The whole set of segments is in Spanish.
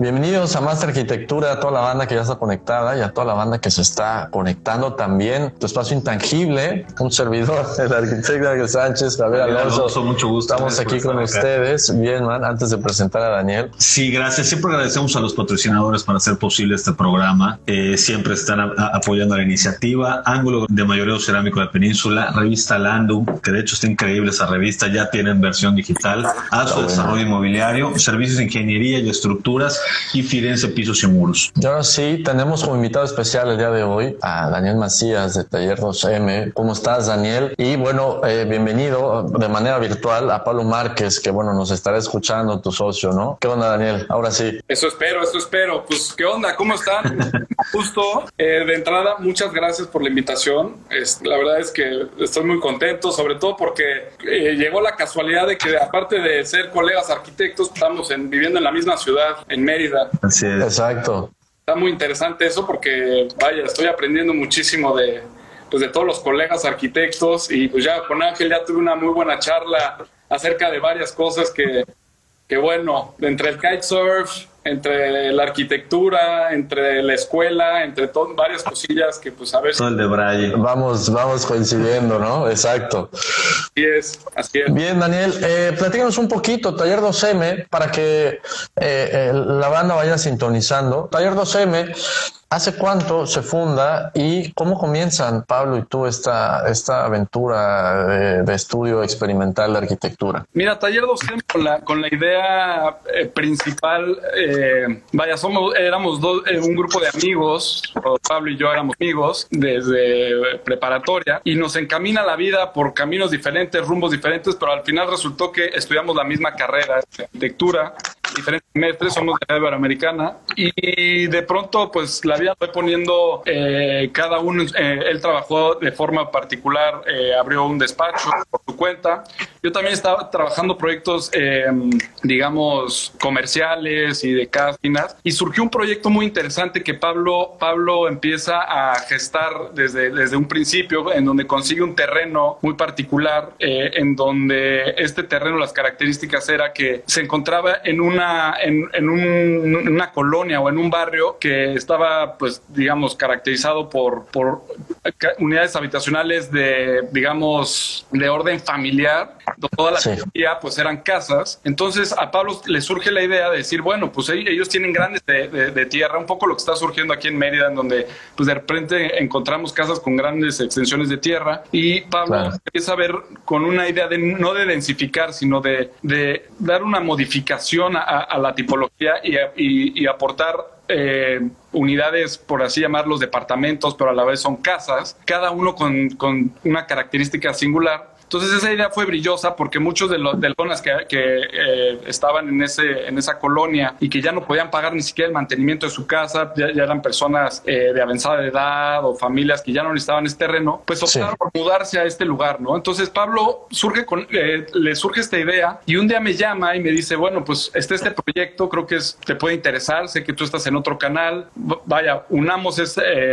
Bienvenidos a Más Arquitectura, a toda la banda que ya está conectada y a toda la banda que se está conectando también. Tu espacio intangible, un servidor, el arquitecto Ángel Sánchez, Javier Alonso. mucho gusto. Estamos aquí con ustedes. Bien, man, antes de presentar a Daniel. Sí, gracias. Siempre agradecemos a los patrocinadores para hacer posible este programa. Eh, siempre están apoyando la iniciativa. Ángulo de Mayoreo Cerámico de la Península, revista Landum, que de hecho está increíble esa revista, ya tienen versión digital. ASO Desarrollo Inmobiliario, Servicios de Ingeniería y Estructuras y Firenze Pisos y Muros. Y ahora sí, tenemos como invitado especial el día de hoy a Daniel Macías de Taller 2M. ¿Cómo estás, Daniel? Y bueno, eh, bienvenido de manera virtual a Pablo Márquez, que bueno, nos estará escuchando, tu socio, ¿no? ¿Qué onda, Daniel? Ahora sí. Eso espero, eso espero. Pues, ¿qué onda? ¿Cómo están? Justo, eh, de entrada, muchas gracias por la invitación. Es, la verdad es que estoy muy contento, sobre todo porque eh, llegó la casualidad de que, aparte de ser colegas arquitectos, estamos en, viviendo en la misma ciudad, en Mérida Así es. Exacto. Está muy interesante eso porque, vaya, estoy aprendiendo muchísimo de, pues, de todos los colegas arquitectos y pues ya con Ángel ya tuve una muy buena charla acerca de varias cosas que, que bueno, entre el kitesurf, entre la arquitectura, entre la escuela, entre todo, varias cosillas que pues a ver. Todo el de Braille. Vamos, vamos coincidiendo, ¿no? Exacto. Así es, así es. Bien, Daniel, eh, platícanos un poquito, Taller 2M, para que eh, eh, la banda vaya sintonizando. Taller 2M ¿Hace cuánto se funda y cómo comienzan, Pablo y tú, esta, esta aventura de, estudio experimental de arquitectura? Mira, Taller 2 con la, con la idea eh, principal, eh, vaya, somos, éramos dos, eh, un grupo de amigos, Pablo y yo éramos amigos desde preparatoria y nos encamina la vida por caminos diferentes, rumbos diferentes, pero al final resultó que estudiamos la misma carrera arquitectura diferentes semestres, somos de Iberoamericana y de pronto pues la vida fue poniendo eh, cada uno, eh, él trabajó de forma particular, eh, abrió un despacho por su cuenta, yo también estaba trabajando proyectos digamos comerciales y de cásinas y surgió un proyecto muy interesante que Pablo, Pablo empieza a gestar desde, desde un principio en donde consigue un terreno muy particular en donde este terreno las características era que se encontraba en una en, una colonia o en un barrio que estaba, pues, digamos, caracterizado por, por unidades habitacionales de, digamos, de orden familiar. Toda la familia, pues, eran casas. Entonces, a Pablo le surge la idea de decir, bueno, pues ellos tienen grandes de, tierra, un poco lo que está surgiendo aquí en Mérida, en donde, pues, de repente encontramos casas con grandes extensiones de tierra. Y Pablo empieza a ver con una idea de no de densificar, sino de, de dar una modificación a, a, la tipología y, aportar eh, unidades, por así llamarlos, departamentos, pero a la vez son casas, cada uno con, con una característica singular entonces esa idea fue brillosa porque muchos de los de las que, que eh, estaban en ese en esa colonia y que ya no podían pagar ni siquiera el mantenimiento de su casa, ya, eran personas eh, de avanzada edad o familias que ya no necesitaban este terreno, pues optaron por mudarse a este lugar, ¿no? Entonces Pablo surge con, eh, le surge esta idea y un día me llama y me dice, bueno, pues este este proyecto, creo que es, te puede interesar, sé que tú estás en otro canal, vaya, unamos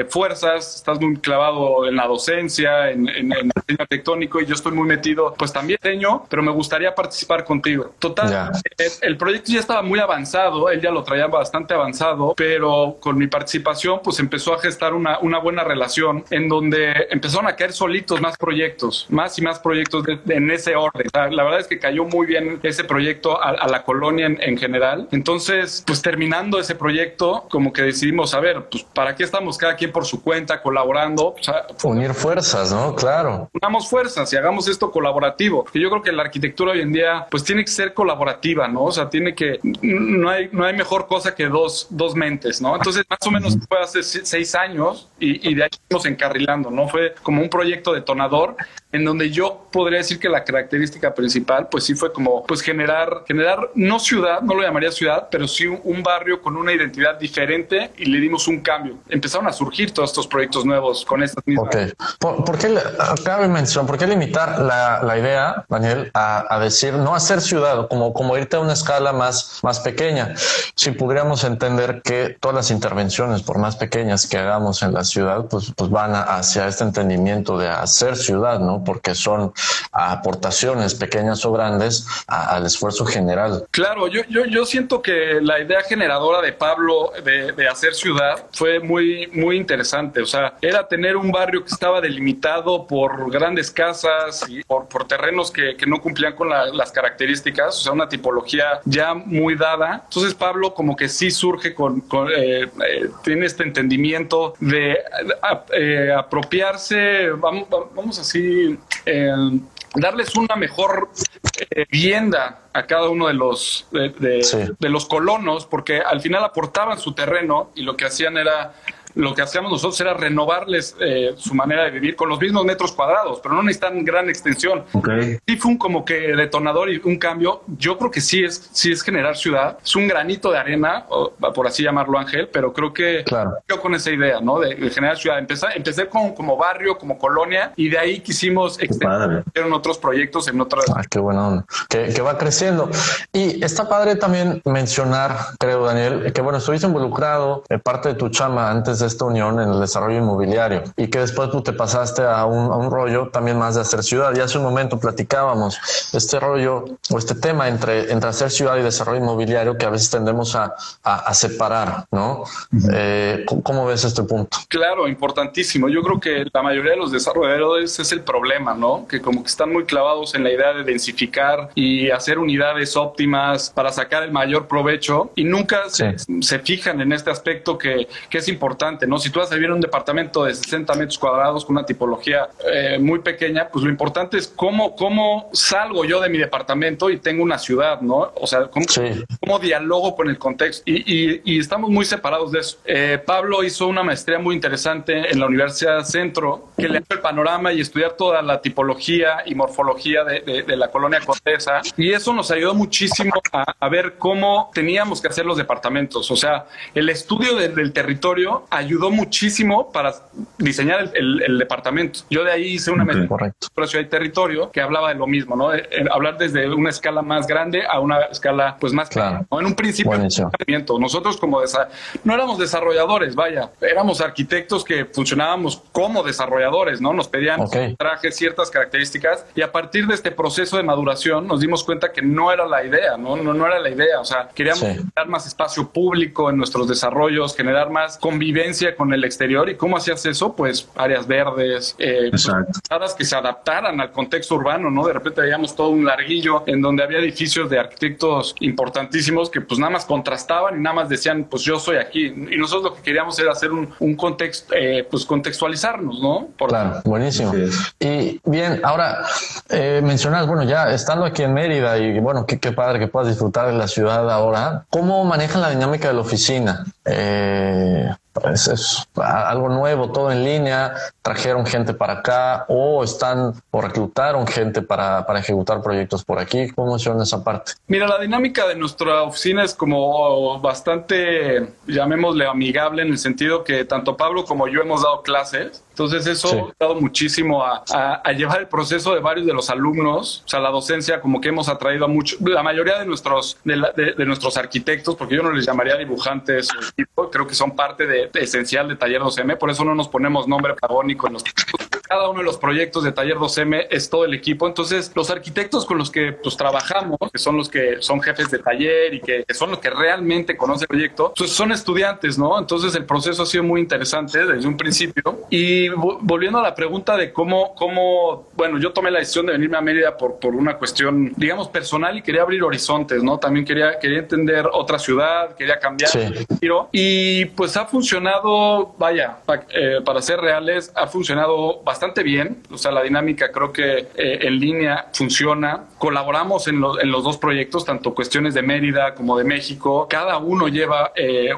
fuerzas, estás muy clavado en la docencia, en, en, en el diseño tectónico y yo estoy muy metido, pues también diseño, pero me gustaría participar contigo. Total, eh, el, proyecto ya estaba muy avanzado, él ya lo traía bastante avanzado, pero con mi participación pues empezó a gestar una, una buena relación en donde empezaron a caer solitos más proyectos, más y más proyectos en ese orden. la verdad es que cayó muy bien ese proyecto a, la colonia en, en, general. Entonces, pues terminando ese proyecto, como que decidimos, a ver, pues para qué estamos cada quien por su cuenta colaborando. Unir fuerzas, ¿no? Claro. Unamos fuerzas y hagamos esto colaborativo. Y yo creo que la arquitectura hoy en día, pues tiene que ser colaborativa, ¿no? O sea, tiene que, no hay, no hay mejor cosa que dos, dos mentes, ¿no? Entonces, más o menos fue hace seis años y, y de ahí fuimos encarrilando, ¿no? Fue como un proyecto detonador en donde yo podría decir que la característica principal, pues sí fue como, pues generar, generar, no ciudad, no lo llamaría ciudad, pero sí un, barrio con una identidad diferente y le dimos un cambio. Empezaron a surgir todos estos proyectos nuevos con estas mismas. Ok. ¿Por, qué, cabe mención, por qué limitar la, la idea, Daniel, a, a, decir no hacer ciudad, como, como irte a una escala más, más pequeña? Si pudiéramos entender que todas las intervenciones, por más pequeñas que hagamos en la ciudad, pues, pues van hacia este entendimiento de hacer ciudad, ¿no? porque son aportaciones pequeñas o grandes al esfuerzo general. Claro, yo, yo, yo siento que la idea generadora de Pablo de, de, hacer ciudad fue muy, muy interesante. O sea, era tener un barrio que estaba delimitado por grandes casas y por, por terrenos que, que, no cumplían con las características, o sea, una tipología ya muy dada. Entonces Pablo como que sí surge con, con eh, eh, tiene este entendimiento de eh, apropiarse, vamos, vamos así, darles una mejor vivienda a cada uno de los de, los colonos, porque al final aportaban su terreno y lo que hacían era lo que hacíamos nosotros era renovarles eh, su manera de vivir con los mismos metros cuadrados, pero no necesitan gran extensión. Okay. Sí fue un como que detonador y un cambio. Yo creo que sí es, sí es generar ciudad. Es un granito de arena, por así llamarlo Ángel, pero creo que claro. yo con esa idea, ¿no? De, generar ciudad. Empecé, empecé con, como barrio, como colonia, y de ahí quisimos extender en otros proyectos, en otras. Ah, qué bueno, que, que va creciendo. Y está padre también mencionar, creo, Daniel, que bueno, estuviste involucrado en parte de tu chama antes de esta unión en el desarrollo inmobiliario y que después tú te pasaste a un, a un rollo también más de hacer ciudad. Y hace un momento platicábamos este rollo o este tema entre, entre hacer ciudad y desarrollo inmobiliario que a veces tendemos a, a, separar, ¿no? Eh, ¿Cómo ves este punto? Claro, importantísimo. Yo creo que la mayoría de los desarrolladores es el problema, ¿no? Que como que están muy clavados en la idea de densificar y hacer unidades óptimas para sacar el mayor provecho y nunca se, se, fijan en este aspecto que, que es importante ¿no? Si tú vas a vivir en un departamento de 60 metros cuadrados con una tipología eh, muy pequeña, pues lo importante es cómo, cómo salgo yo de mi departamento y tengo una ciudad, ¿no? O sea, cómo, cómo dialogo con el contexto. Y, y, estamos muy separados de eso. Eh, Pablo hizo una maestría muy interesante en la Universidad Centro, que le dio el panorama y estudiar toda la tipología y morfología de, de, la colonia Condesa. Y eso nos ayudó muchísimo a, a, ver cómo teníamos que hacer los departamentos. O sea, el estudio del territorio ayudó muchísimo para diseñar el, departamento. Yo de ahí hice una okay, por ciudad y territorio que hablaba de lo mismo, ¿no? hablar desde una escala más grande a una escala pues más claro. En un principio, nosotros como no éramos desarrolladores, vaya, éramos arquitectos que funcionábamos como desarrolladores, ¿no? Nos pedían trajes, ciertas características y a partir de este proceso de maduración nos dimos cuenta que no era la idea, ¿no? No, no era la idea, o sea, queríamos generar más espacio público en nuestros desarrollos, generar más convivencia con el exterior. ¿Y cómo hacías eso? Pues áreas verdes, eh, pues, que se adaptaran al contexto urbano, ¿no? De repente veíamos todo un larguillo en donde había edificios de arquitectos importantísimos que pues nada más contrastaban y nada más decían, pues yo soy aquí. Y nosotros lo que queríamos era hacer un, un contexto, eh, pues contextualizarnos, ¿no? Por claro, buenísimo. Y bien, ahora eh, mencionas, bueno, ya estando aquí en Mérida y bueno, qué, qué padre que puedas disfrutar de la ciudad ahora, ¿cómo manejan la dinámica de la oficina? Eh, es algo nuevo, todo en línea, trajeron gente para acá o están o reclutaron gente para, para ejecutar proyectos por aquí. ¿Cómo funciona esa parte? Mira, la dinámica de nuestra oficina es como bastante, llamémosle amigable en el sentido que tanto Pablo como yo hemos dado clases. Entonces eso ha ayudado muchísimo a, a, llevar el proceso de varios de los alumnos, o sea, la docencia como que hemos atraído a muchos, la mayoría de nuestros, de, de, nuestros arquitectos, porque yo no les llamaría dibujantes, creo que son parte de, esencial de Taller 12M, por eso no nos ponemos nombre pagónico en los cada uno de los proyectos de Taller 2M es todo el equipo. Entonces, los arquitectos con los que pues, trabajamos, que son los que son jefes de taller y que, son los que realmente conocen el proyecto, pues son estudiantes, ¿no? Entonces, el proceso ha sido muy interesante desde un principio. Y volviendo a la pregunta de cómo, cómo, bueno, yo tomé la decisión de venirme a Mérida por, por una cuestión, digamos, personal y quería abrir horizontes, ¿no? También quería, quería entender otra ciudad, quería cambiar el giro. Y pues ha funcionado, vaya, eh, para ser reales, ha funcionado bastante bien. O sea, la dinámica creo que eh, en línea funciona. Colaboramos en, en, los dos proyectos, tanto cuestiones de Mérida como de México. Cada uno lleva, eh,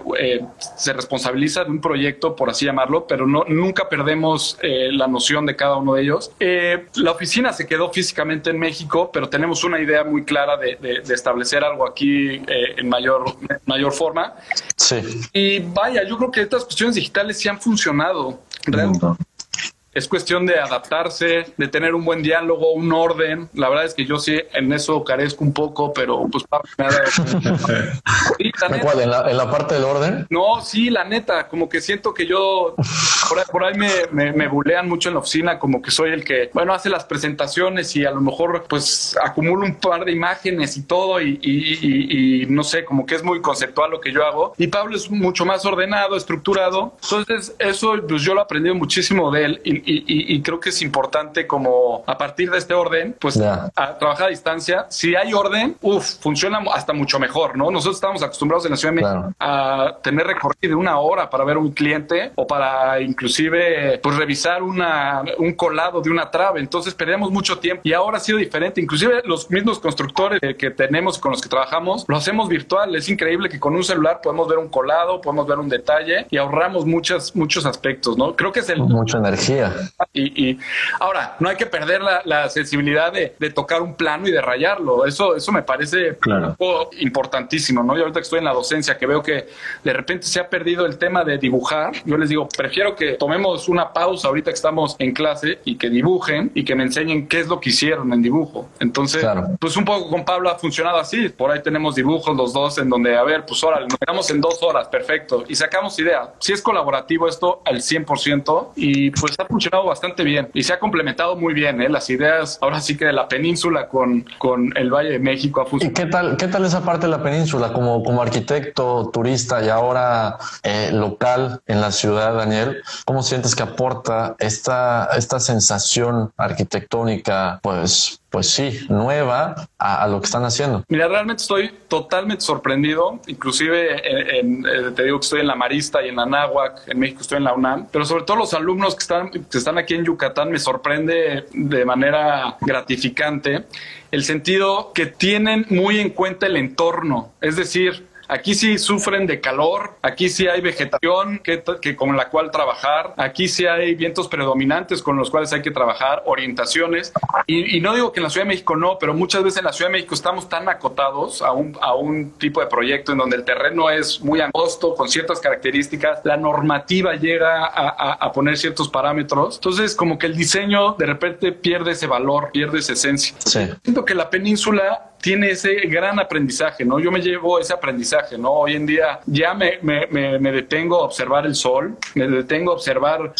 se responsabiliza de un proyecto, por así llamarlo, pero no, nunca perdemos la noción de cada uno de ellos. la oficina se quedó físicamente en México, pero tenemos una idea muy clara de, de, establecer algo aquí en mayor, mayor forma. Sí. Y vaya, yo creo que estas cuestiones digitales sí han funcionado. Realmente es cuestión de adaptarse, de tener un buen diálogo, un orden. La verdad es que yo sí en eso carezco un poco, pero pues nada. ¿En, la, ¿En la parte del orden? No, sí, la neta, como que siento que yo por ahí, me, me, bulean mucho en la oficina, como que soy el que, bueno, hace las presentaciones y a lo mejor pues acumulo un par de imágenes y todo y, y, no sé, como que es muy conceptual lo que yo hago. Y Pablo es mucho más ordenado, estructurado. Entonces eso pues yo lo he aprendido muchísimo de él y, y, creo que es importante como a partir de este orden, pues a trabajar a distancia. Si hay orden, uff, funciona hasta mucho mejor, ¿no? Nosotros estamos acostumbrados en la Ciudad de México a tener recorrido de una hora para ver un cliente o para inclusive pues revisar una, un colado de una trave. Entonces perdemos mucho tiempo y ahora ha sido diferente. Inclusive los mismos constructores que tenemos con los que trabajamos lo hacemos virtual. Es increíble que con un celular podemos ver un colado, podemos ver un detalle y ahorramos muchas, muchos aspectos, ¿no? Creo que es el... Mucha energía. Y, ahora, no hay que perder la, sensibilidad de, tocar un plano y de rayarlo. Eso, eso me parece importantísimo, ¿no? Yo ahorita que estoy en la docencia, que veo que de repente se ha perdido el tema de dibujar, yo les digo, prefiero que tomemos una pausa ahorita que estamos en clase y que dibujen y que me enseñen qué es lo que hicieron en dibujo. Entonces, pues un poco con Pablo ha funcionado así. Por ahí tenemos dibujos los dos en donde, a ver, pues órale, nos quedamos en dos horas, perfecto. Y sacamos idea. Si es colaborativo esto al 100% y pues ha funcionado bastante bien y se ha complementado muy bien. ¿eh? Las ideas ahora sí que de la península con, con el Valle de México funcionado. ¿Y qué tal, qué tal esa parte de la península como, como arquitecto, turista y ahora eh, local en la ciudad, Daniel? ¿Cómo sientes que aporta esta, esta sensación arquitectónica, pues pues sí, nueva a, lo que están haciendo. Mira, realmente estoy totalmente sorprendido. Inclusive, eh, te digo que estoy en la Marista y en la en México estoy en la UNAM, pero sobre todo los alumnos que están, que están aquí en Yucatán me sorprende de manera gratificante el sentido que tienen muy en cuenta el entorno. Es decir, Aquí sí sufren de calor, aquí sí hay vegetación que, con la cual trabajar, aquí sí hay vientos predominantes con los cuales hay que trabajar, orientaciones. Y, no digo que en la Ciudad de México no, pero muchas veces en la Ciudad de México estamos tan acotados a un, a un tipo de proyecto en donde el terreno es muy angosto, con ciertas características, la normativa llega a, a poner ciertos parámetros. Entonces, como que el diseño de repente pierde ese valor, pierde esa esencia. Sí. Siento que la península tiene ese gran aprendizaje, ¿no? Yo me llevo ese aprendizaje, ¿no? Hoy en día ya me, me, me, detengo a observar el sol, me detengo a observar...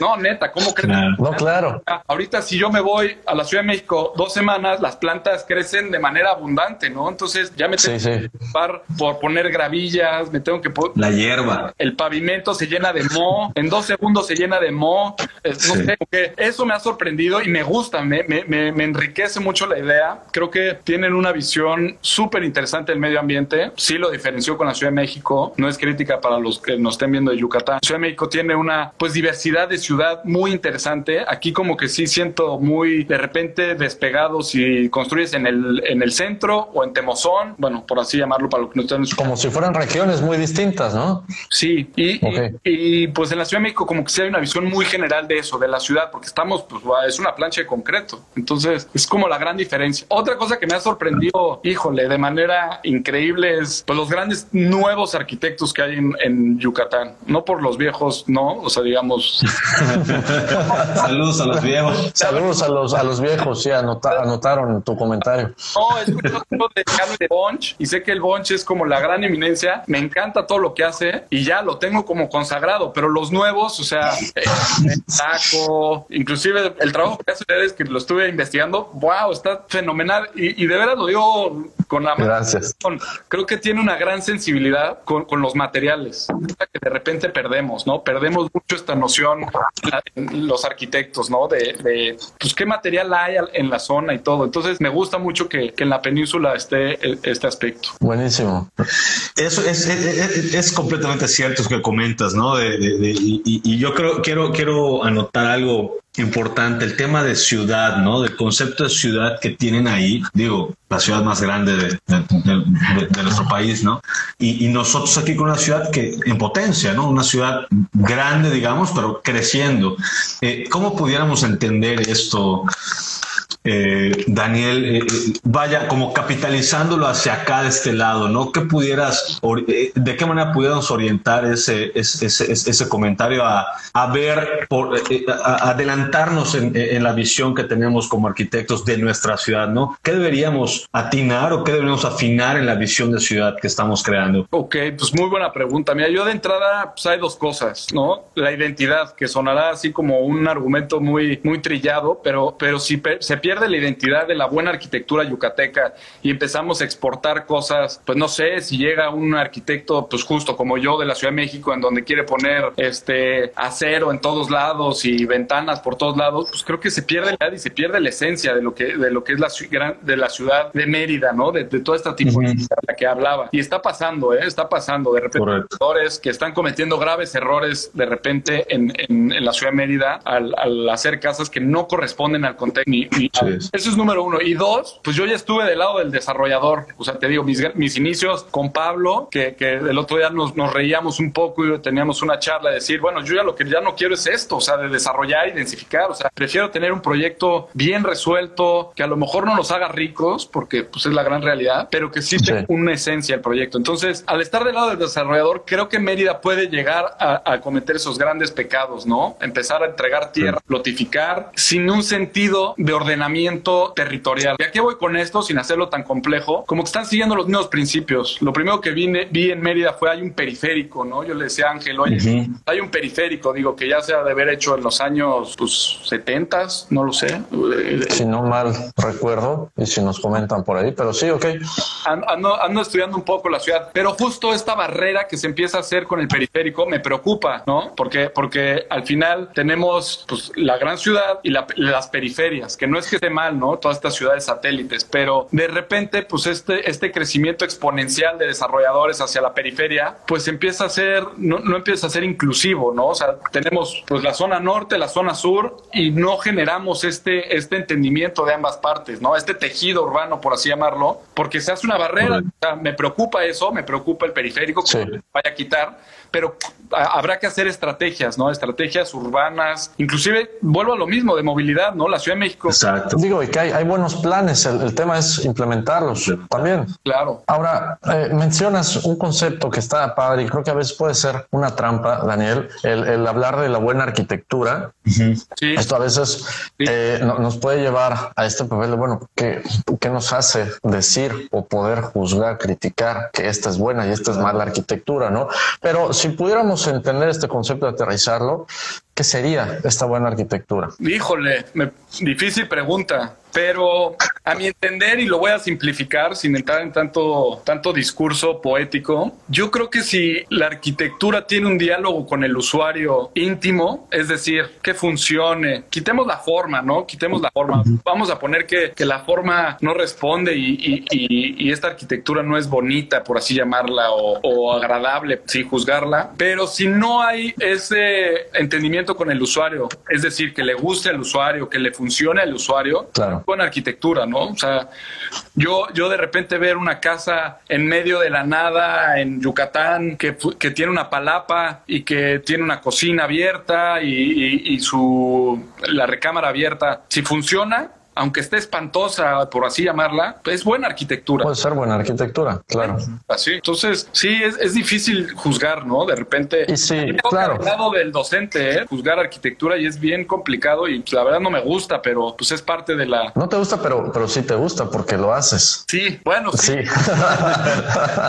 no, neta, ¿cómo crees? No, claro. Ahorita si yo me voy a la Ciudad de México dos semanas, las plantas crecen de manera abundante, ¿no? Entonces ya me tengo que preocupar por poner gravillas, me tengo que... La hierba. El pavimento se llena de moho, en dos segundos se llena de moho. No sé, eso me ha sorprendido y me gusta, me, me, me enriquece mucho la idea. Creo que tienen una visión súper interesante del medio ambiente. Sí lo diferenció con la Ciudad de México. No es crítica para los que nos estén viendo de Yucatán. Ciudad de México tiene una pues diversidad de ciudad muy interesante. Aquí como que sí siento muy de repente despegado si construyes en el, en el centro o en Temozón, bueno, por así llamarlo para lo que no están Como si fueran regiones muy distintas, ¿no? Sí, y, y, pues en la Ciudad de México como que sí hay una visión muy general de eso, de la ciudad, porque estamos, pues es una plancha de concreto. Entonces es como la gran diferencia. Otra cosa que me ha sorprendido, híjole, de manera increíble es pues, los grandes nuevos arquitectos que hay en, Yucatán. No por los viejos, no, o sea, digamos. Saludos a los viejos. Saludos a los, a los viejos, sí, anotaron tu comentario. No, es de Carlos de Bonch y sé que el Bonch es como la gran eminencia. Me encanta todo lo que hace y ya lo tengo como consagrado, pero los nuevos, o sea, eh, Taco, inclusive el trabajo que hace ustedes, que lo estuve investigando, wow, está fenomenal. Y, de veras lo digo con la Gracias. creo que tiene una gran sensibilidad con, los materiales, que de repente perdemos, ¿no? Perdemos mucho esta noción en los arquitectos, ¿no? De, pues qué material hay en la zona y todo. Entonces me gusta mucho que, en la península esté este aspecto. Buenísimo. Eso es, es, completamente cierto lo que comentas, ¿no? y, y, yo creo, quiero, quiero anotar algo importante, el tema de ciudad, ¿no? Del concepto de ciudad que tienen ahí, digo, la ciudad más grande de, nuestro país, ¿no? Y, nosotros aquí con una ciudad que en potencia, ¿no? Una ciudad grande, digamos, pero creciendo. Eh, ¿Cómo pudiéramos entender esto? Eh, Daniel, eh, eh, vaya como capitalizándolo hacia acá de este lado, ¿no? ¿Qué pudieras, de qué manera pudiéramos orientar ese, ese, ese, comentario a, a ver, por, a adelantarnos en, en, la visión que tenemos como arquitectos de nuestra ciudad, ¿no? ¿Qué deberíamos atinar o qué deberíamos afinar en la visión de ciudad que estamos creando? Ok, pues muy buena pregunta. Mira, yo de entrada, pues hay dos cosas, ¿no? La identidad, que sonará así como un argumento muy, muy trillado, pero, pero si se pierde de la identidad de la buena arquitectura yucateca y empezamos a exportar cosas, pues no sé, si llega un arquitecto, pues justo como yo de la Ciudad de México, en donde quiere poner este acero en todos lados y ventanas por todos lados, pues creo que se pierde la y se pierde la esencia de lo que, de lo que es la, de la ciudad de Mérida, ¿no? De, toda esta tipo de la que hablaba. Y está pasando, ¿eh? Está pasando. De repente, que están cometiendo graves errores de repente en, en, la ciudad de Mérida al, hacer casas que no corresponden al contexto ni, eso es número uno. Y dos, pues yo ya estuve del lado del desarrollador. O sea, te digo, mis, mis inicios con Pablo, que, que el otro día nos, nos, reíamos un poco y teníamos una charla de decir, bueno, yo ya lo que ya no quiero es esto, o sea, de desarrollar y densificar. O sea, prefiero tener un proyecto bien resuelto, que a lo mejor no nos haga ricos, porque pues es la gran realidad, pero que sí, tenga una esencia el proyecto. Entonces, al estar del lado del desarrollador, creo que Mérida puede llegar a, a cometer esos grandes pecados, ¿no? Empezar a entregar tierra, lotificar, sin un sentido de ordenamiento territorial. ¿Y a qué voy con esto sin hacerlo tan complejo? Como que están siguiendo los mismos principios. Lo primero que vi, vi en Mérida fue hay un periférico, ¿no? Yo le decía a Ángel, oye, hay un periférico, digo, que ya se ha de haber hecho en los años pues, 70, no lo sé. Si no mal recuerdo, y si nos comentan por ahí, pero sí, ok. Ando, ando estudiando un poco la ciudad, pero justo esta barrera que se empieza a hacer con el periférico me preocupa, ¿no? Porque, porque al final tenemos pues, la gran ciudad y las periferias, que no es que esté mal, ¿no? Todas estas ciudades satélites, pero de repente, pues este, este crecimiento exponencial de desarrolladores hacia la periferia, pues empieza a ser, no, no empieza a ser inclusivo, ¿no? O sea, tenemos pues la zona norte, la zona sur y no generamos este, este entendimiento de ambas partes, ¿no? Este tejido urbano, por así llamarlo, porque se hace una barrera. O sea, me preocupa eso, me preocupa el periférico que vaya a quitar, pero habrá que hacer estrategias, ¿no? Estrategias urbanas, inclusive vuelvo a lo mismo de movilidad, ¿no? La Ciudad de México. Exacto. Digo, y que hay, buenos planes, el, tema es implementarlos también. Claro. Ahora, eh, mencionas un concepto que está padre y creo que a veces puede ser una trampa, Daniel, el, hablar de la buena arquitectura. sí. Esto a veces eh, nos puede llevar a este papel de, bueno, ¿qué, ¿qué nos hace decir o poder juzgar, criticar que esta es buena y esta es mala arquitectura, ¿no? Pero si pudiéramos entender este concepto, de aterrizarlo, ¿qué sería esta buena arquitectura? Híjole, difícil pregunta pero a mi entender, y lo voy a simplificar sin entrar en tanto, tanto discurso poético, yo creo que si la arquitectura tiene un diálogo con el usuario íntimo, es decir, que funcione, quitemos la forma, ¿no? Quitemos la forma. Vamos a poner que, que la forma no responde y, y, y, esta arquitectura no es bonita, por así llamarla, o, o agradable, sin juzgarla, pero si no hay ese entendimiento con el usuario, es decir, que le guste al usuario, que le funcione al usuario, claro buena arquitectura, ¿no? O sea, yo, yo de repente ver una casa en medio de la nada en Yucatán que, que tiene una palapa y que tiene una cocina abierta y, y, y su la recámara abierta, si funciona, aunque esté espantosa, por así llamarla, es buena arquitectura. Puede ser buena arquitectura, claro. Así. Entonces, sí, es, difícil juzgar, ¿no? De repente. Y sí, claro. lado del docente, ¿eh? juzgar arquitectura y es bien complicado y la verdad no me gusta, pero pues es parte de la. No te gusta, pero, pero sí te gusta porque lo haces. Sí, bueno, sí.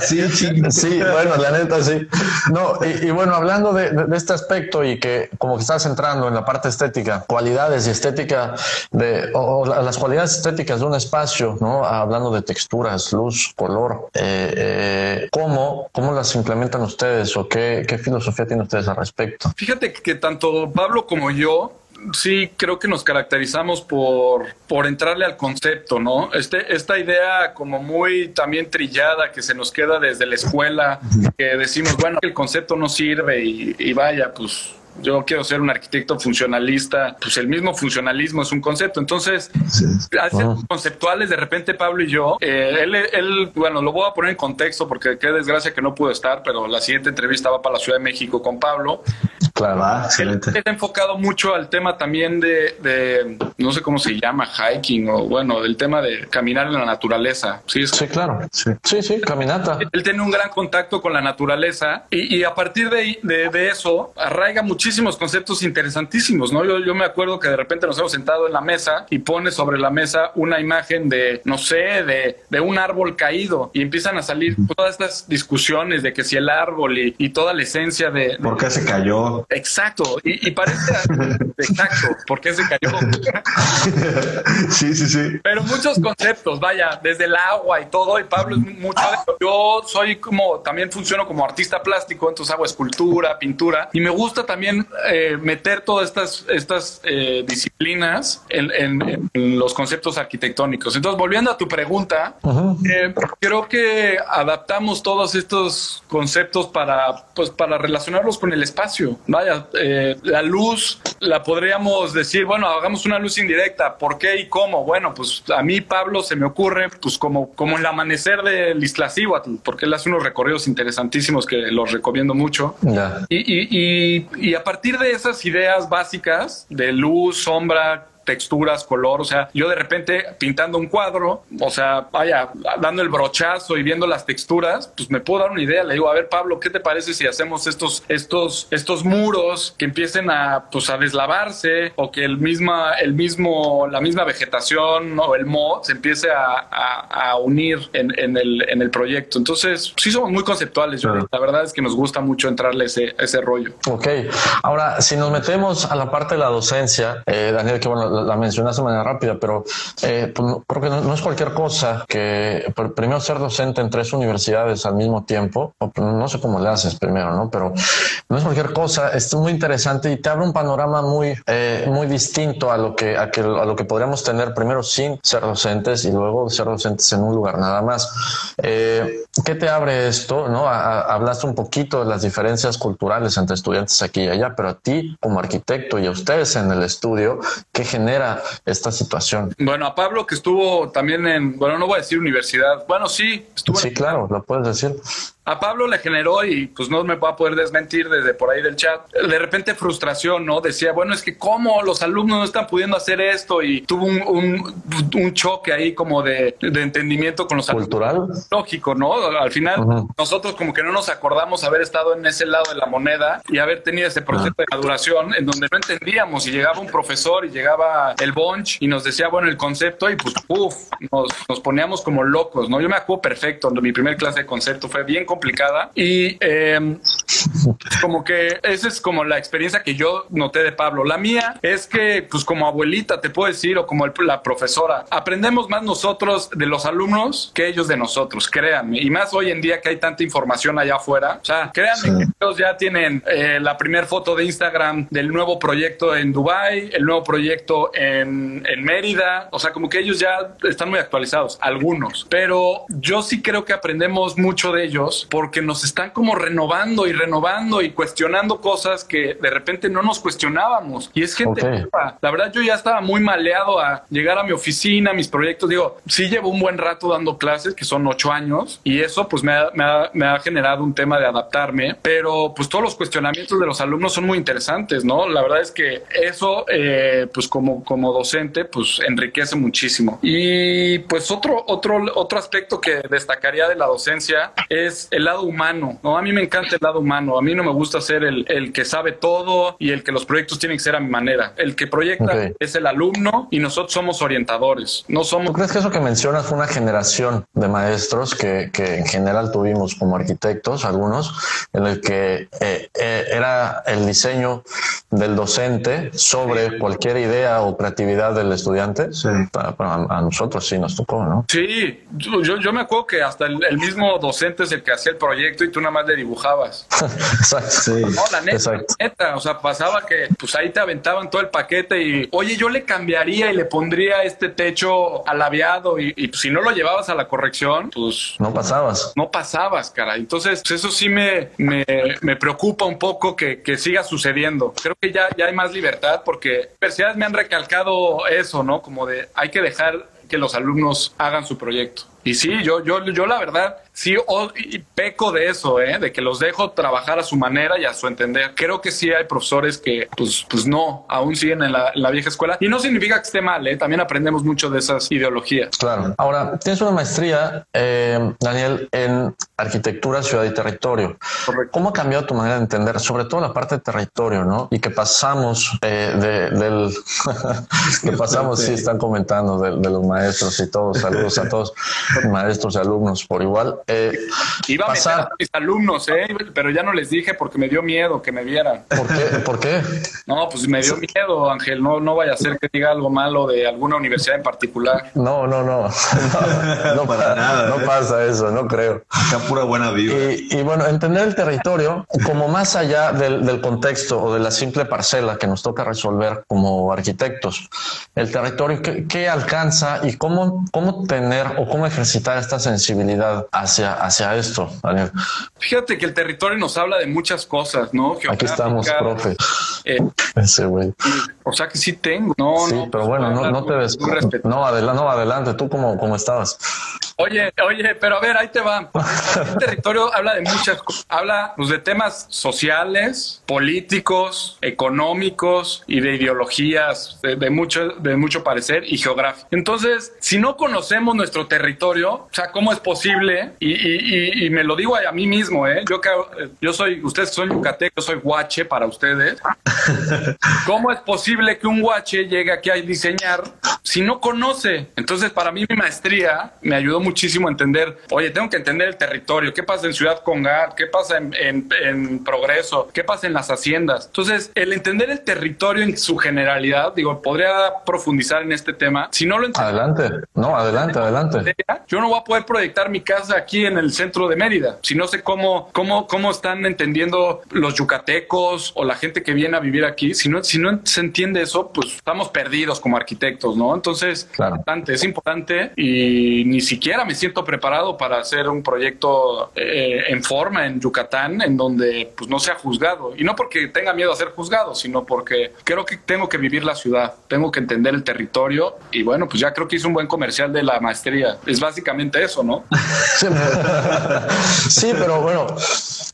Sí, sí, sí. bueno, la neta sí. No, y, bueno, hablando de, este aspecto y que como que estás entrando en la parte estética, cualidades y estética de, o, las cualidades estéticas de un espacio, ¿no? Hablando de texturas, luz, color, eh, eh, ¿cómo, ¿cómo las implementan ustedes o qué, qué filosofía tienen ustedes al respecto? Fíjate que tanto Pablo como yo sí creo que nos caracterizamos por, por entrarle al concepto, ¿no? Este, esta idea como muy también trillada que se nos queda desde la escuela, que decimos, bueno, el concepto no sirve y, y vaya, pues yo quiero ser un arquitecto funcionalista, pues el mismo funcionalismo es un concepto. Entonces, conceptuales, de repente Pablo y yo, eh, él, él, bueno, lo voy a poner en contexto porque qué desgracia que no pudo estar, pero la siguiente entrevista va para la Ciudad de México con Pablo. Claro, ah, excelente. Él, enfocado mucho al tema también de, de, no sé cómo se llama, hiking o bueno, del tema de caminar en la naturaleza. Sí, sí claro. Sí. sí, caminata. Él tiene un gran contacto con la naturaleza y, y a partir de, de, de eso arraiga muchísimos conceptos interesantísimos, ¿no? Yo, yo me acuerdo que de repente nos hemos sentado en la mesa y pone sobre la mesa una imagen de, no sé, de, de un árbol caído y empiezan a salir todas estas discusiones de que si el árbol y, toda la esencia de... ¿Por qué se cayó? Exacto, y, parece... exacto, ¿por qué se cayó? sí, sí, sí. Pero muchos conceptos, vaya, desde el agua y todo, y Pablo es mucho Yo soy como, también funciono como artista plástico, entonces hago escultura, pintura, y me gusta también eh, meter todas estas, estas eh, disciplinas en, los conceptos arquitectónicos. Entonces, volviendo a tu pregunta, eh, creo que adaptamos todos estos conceptos para, pues, para relacionarlos con el espacio. Vaya, la luz la podríamos decir, bueno, hagamos una luz indirecta. ¿Por qué y cómo? Bueno, pues a mí, Pablo, se me ocurre, pues como, como el amanecer del Iztaccíhuatl, porque él hace unos recorridos interesantísimos que los recomiendo mucho. Y, y, y, y a partir de esas ideas básicas de luz, sombra, texturas, color, o sea, yo de repente pintando un cuadro, o sea, vaya, dando el brochazo y viendo las texturas, pues me puedo dar una idea, le digo, a ver Pablo, ¿qué te parece si hacemos estos, estos, estos muros que empiecen a, pues a deslavarse o que el misma, el mismo, la misma vegetación o el mo se empiece a, a, unir en, en, el, en el proyecto? Entonces, sí somos muy conceptuales, yo, la verdad es que nos gusta mucho entrarle ese, ese rollo. Ok, ahora, si nos metemos a la parte de la docencia, eh, Daniel, que bueno, la mencionaste de manera rápida, pero eh, pues, creo que no, es cualquier cosa que primero ser docente en tres universidades al mismo tiempo, pues, no sé cómo le haces primero, ¿no? Pero no es cualquier cosa, es muy interesante y te abre un panorama muy, eh, muy distinto a lo que, a que, a lo que podríamos tener primero sin ser docentes y luego ser docentes en un lugar nada más. Eh, ¿Qué te abre esto? ¿no? hablaste un poquito de las diferencias culturales entre estudiantes aquí y allá, pero a ti como arquitecto y a ustedes en el estudio, ¿qué genera esta situación. Bueno, a Pablo que estuvo también en, bueno, no voy a decir universidad, bueno, sí, estuvo. Sí, claro, lo puedes decir a Pablo le generó, y pues no me va a poder desmentir desde por ahí del chat, de repente frustración, ¿no? Decía, bueno, es que cómo los alumnos no están pudiendo hacer esto y tuvo un, un, choque ahí como de, de, entendimiento con los ¿Cultural? Alumnos. Lógico, ¿no? Al final nosotros como que no nos acordamos haber estado en ese lado de la moneda y haber tenido ese proceso de maduración en donde no entendíamos y llegaba un profesor y llegaba el bunch y nos decía, bueno, el concepto y pues, uff, nos, nos poníamos como locos, ¿no? Yo me acuerdo perfecto, mi primer clase de concepto fue bien complicada y eh, como que esa es como la experiencia que yo noté de Pablo. La mía es que, pues como abuelita, te puedo decir, o como la profesora, aprendemos más nosotros de los alumnos que ellos de nosotros, créanme. Y más hoy en día que hay tanta información allá afuera. O sea, créanme que ellos ya tienen eh, la primera foto de Instagram del nuevo proyecto en Dubai, el nuevo proyecto en, en Mérida. O sea, como que ellos ya están muy actualizados, algunos. Pero yo sí creo que aprendemos mucho de ellos porque nos están como renovando y renovando y cuestionando cosas que de repente no nos cuestionábamos. Y es gente La verdad, yo ya estaba muy maleado a llegar a mi oficina, mis proyectos. Digo, sí llevo un buen rato dando clases, que son ocho años, y eso pues me ha, me ha, me ha generado un tema de adaptarme, pero pues todos los cuestionamientos de los alumnos son muy interesantes, ¿no? La verdad es que eso, eh, pues como, como docente, pues enriquece muchísimo. Y pues otro, otro, otro aspecto que destacaría de la docencia es el lado humano, ¿no? A mí me encanta el lado humano, a mí no me gusta ser el, el que sabe todo y el que los proyectos tienen que ser a mi manera. El que proyecta es el alumno y nosotros somos orientadores, no somos... ¿Tú crees que eso que mencionas fue una generación de maestros que, que en general tuvimos como arquitectos, algunos, en el que eh, eh, era el diseño del docente sobre cualquier idea o creatividad del estudiante? Sí. a, nosotros sí nos tocó, ¿no? Sí, yo, yo me acuerdo que hasta el, mismo docente es el que hacía el proyecto y tú nada más le dibujabas. Exacto. Sí. No, la neta, neta, o sea, pasaba que pues ahí te aventaban todo el paquete y, oye, yo le cambiaría y le pondría este techo alaviado y, y pues, si no lo llevabas a la corrección, pues... No pasabas. No pasabas, cara. Entonces, pues, eso sí me, me, me preocupa un poco que, que, siga sucediendo. Creo que ya, ya hay más libertad porque universidades me han recalcado eso, ¿no? Como de hay que dejar que los alumnos hagan su proyecto. Y sí, yo, yo, yo la verdad, sí peco de eso, ¿eh? de que los dejo trabajar a su manera y a su entender. Creo que sí hay profesores que, pues, pues no, aún siguen en la, vieja escuela. Y no significa que esté mal, ¿eh? también aprendemos mucho de esas ideologías. Claro. Ahora, tienes una maestría, eh, Daniel, en arquitectura, ciudad y territorio. Correcto. ¿Cómo ha cambiado tu manera de entender, sobre todo la parte de territorio, ¿no? Y que pasamos eh, del... que pasamos, sí, están comentando de, de los maestros y todos. Saludos a todos maestros y alumnos por igual. Eh, Iba a meter a mis alumnos, eh, pero ya no les dije porque me dio miedo que me vieran. ¿Por qué? ¿Por qué? No, pues me dio miedo, Ángel. No, no vaya a ser que diga algo malo de alguna universidad en particular. No, no, no. No, para nada. No pasa eso, no creo. Está pura buena vida. Y, bueno, entender el territorio como más allá del, del contexto o de la simple parcela que nos toca resolver como arquitectos. El territorio, ¿qué, qué alcanza y cómo, cómo tener o cómo ejercer necesitar esta sensibilidad hacia, hacia esto, Daniel? Fíjate que el territorio nos habla de muchas cosas, ¿no? Aquí estamos, profe. Eh, Ese güey. O sea que sí tengo, no, sí, pero bueno, no, no te ves. No, adelante, no, adelante, tú cómo, cómo estabas. Oye, oye, pero a ver, ahí te va. El territorio habla de muchas cosas. Habla pues, de temas sociales, políticos, económicos y de ideologías de, mucho, de mucho parecer y geográfico. Entonces, si no conocemos nuestro territorio, o sea, ¿cómo es posible? Y, y, me lo digo a, mí mismo, ¿eh? Yo, que, yo soy, ustedes son yucateco, yo soy guache para ustedes. ¿Cómo es posible que un guache llegue aquí a diseñar si no conoce? Entonces, para mí mi maestría me ayudó muchísimo entender, oye, tengo que entender el territorio, qué pasa en Ciudad Congar, qué pasa en, Progreso, qué pasa en las haciendas. Entonces, el entender el territorio en su generalidad, digo, podría profundizar en este tema. Si no lo entiendo. Adelante, no, adelante, adelante. Yo no voy a poder proyectar mi casa aquí en el centro de Mérida, si no sé cómo, cómo, cómo están entendiendo los yucatecos o la gente que viene a vivir aquí. Si no, si no se entiende eso, pues estamos perdidos como arquitectos, ¿no? Entonces, claro. es importante y ni siquiera me siento preparado para hacer un proyecto eh, en forma en Yucatán, en donde pues no sea juzgado. Y no porque tenga miedo a ser juzgado, sino porque creo que tengo que vivir la ciudad, tengo que entender el territorio. Y bueno, pues ya creo que hice un buen comercial de la maestría. Es básicamente eso, ¿no? sí, pero bueno,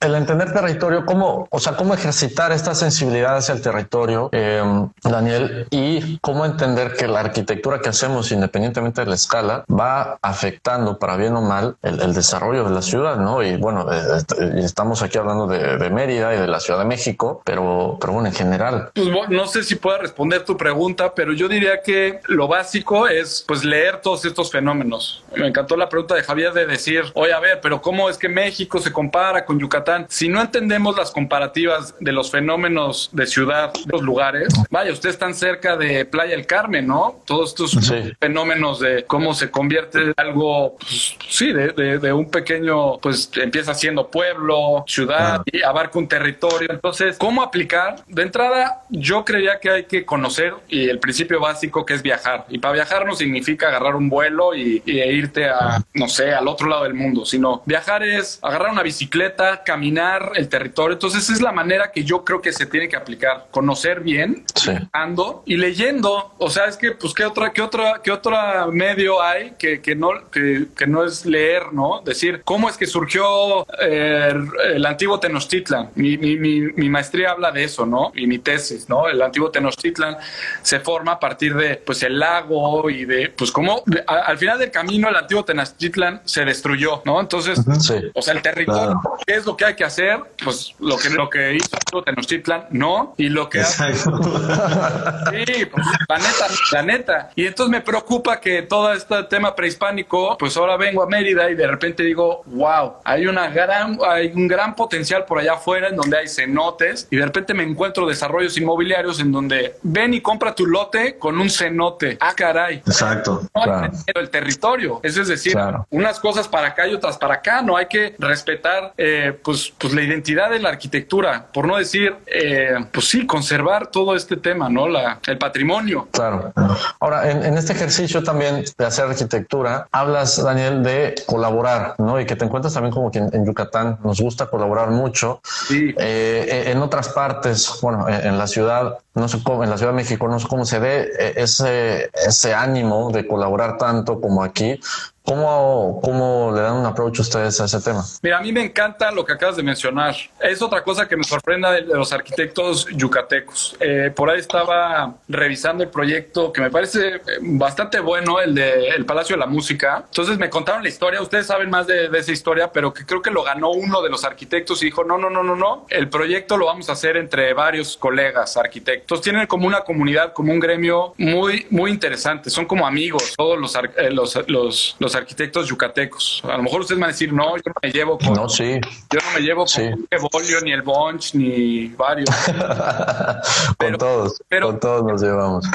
el entender territorio, cómo, o sea, cómo ejercitar esta sensibilidad hacia el territorio, eh, Daniel, y cómo entender que la arquitectura que hacemos, independientemente de la escala, va afectar para bien o mal el, desarrollo de la ciudad, ¿no? Y bueno, eh, estamos aquí hablando de, Mérida y de la Ciudad de México, pero, pero bueno, en general. Pues no sé si pueda responder tu pregunta, pero yo diría que lo básico es pues leer todos estos fenómenos. Me encantó la pregunta de Javier de decir, oye, a ver, pero ¿cómo es que México se compara con Yucatán? Yucatán. Si no entendemos las comparativas de los fenómenos de ciudad, de los lugares, vaya, ustedes están cerca de Playa del Carmen, ¿no? Todos estos fenómenos de cómo se convierte algo, pues, sí, de, un pequeño, pues empieza siendo pueblo, ciudad y abarca un territorio. Entonces, ¿cómo aplicar? De entrada, yo creía que hay que conocer y el principio básico que es viajar. Y para viajar no significa agarrar un vuelo y, e irte a, no sé, al otro lado del mundo, sino viajar es agarrar una bicicleta, caminar el territorio. Entonces, esa es la manera que yo creo que se tiene que aplicar. Conocer bien, ando y leyendo. O sea, es que, pues, ¿qué otra, qué otra, qué otro medio hay que, que no, que, que, no es leer, ¿no? Decir, ¿cómo es que surgió eh, el antiguo Tenochtitlan? Mi, mi, mi, mi, maestría habla de eso, ¿no? Y mi tesis, ¿no? El antiguo Tenochtitlan se forma a partir de, pues, el lago y de, pues, cómo al final del camino el antiguo Tenochtitlan se destruyó, ¿no? Entonces, o sea, el territorio, ¿qué es lo que hay que hacer? Pues lo que, lo que hizo Tenochtitlan, no, y lo que hace... sí, pues, la neta, la neta. Y entonces me preocupa que todo este tema prehispánico, pues ahora vengo a Mérida y de repente digo, wow, hay una gran, hay un gran potencial por allá afuera en donde hay cenotes y de repente me encuentro desarrollos inmobiliarios en donde ven y compra tu lote con un cenote. Ah, caray. Exacto. el territorio. Eso es decir, unas cosas para acá y otras para acá. No hay que respetar, eh, pues, pues la identidad de la arquitectura, por no decir, eh, pues sí, conservar todo este tema, ¿no? La, el patrimonio. Claro. Ahora, en, este ejercicio también de hacer arquitectura, hablas, Daniel, de colaborar, ¿no? Y que te encuentras también como que en, Yucatán nos gusta colaborar mucho. Sí. Eh, en otras partes, bueno, en, la ciudad, no sé cómo, en la Ciudad de México, no sé cómo se ve ese, ese ánimo de colaborar tanto como aquí, ¿Cómo, ¿Cómo le dan un approach ustedes a ese tema? Mira, a mí me encanta lo que acabas de mencionar. Es otra cosa que me sorprenda de, los arquitectos yucatecos. Eh, por ahí estaba revisando el proyecto que me parece eh, bastante bueno, el de el Palacio de la Música. Entonces me contaron la historia. Ustedes saben más de, esa historia, pero que creo que lo ganó uno de los arquitectos y dijo, no, no, no, no, no. El proyecto lo vamos a hacer entre varios colegas arquitectos. Tienen como una comunidad, como un gremio muy, muy interesante. Son como amigos, todos los, eh, los, los, los arquitectos yucatecos. A lo mejor ustedes van a decir, no, yo no me llevo con. No, sí. Yo no me llevo con el Evolio, ni el Bunch, ni varios. con todos. con todos nos llevamos.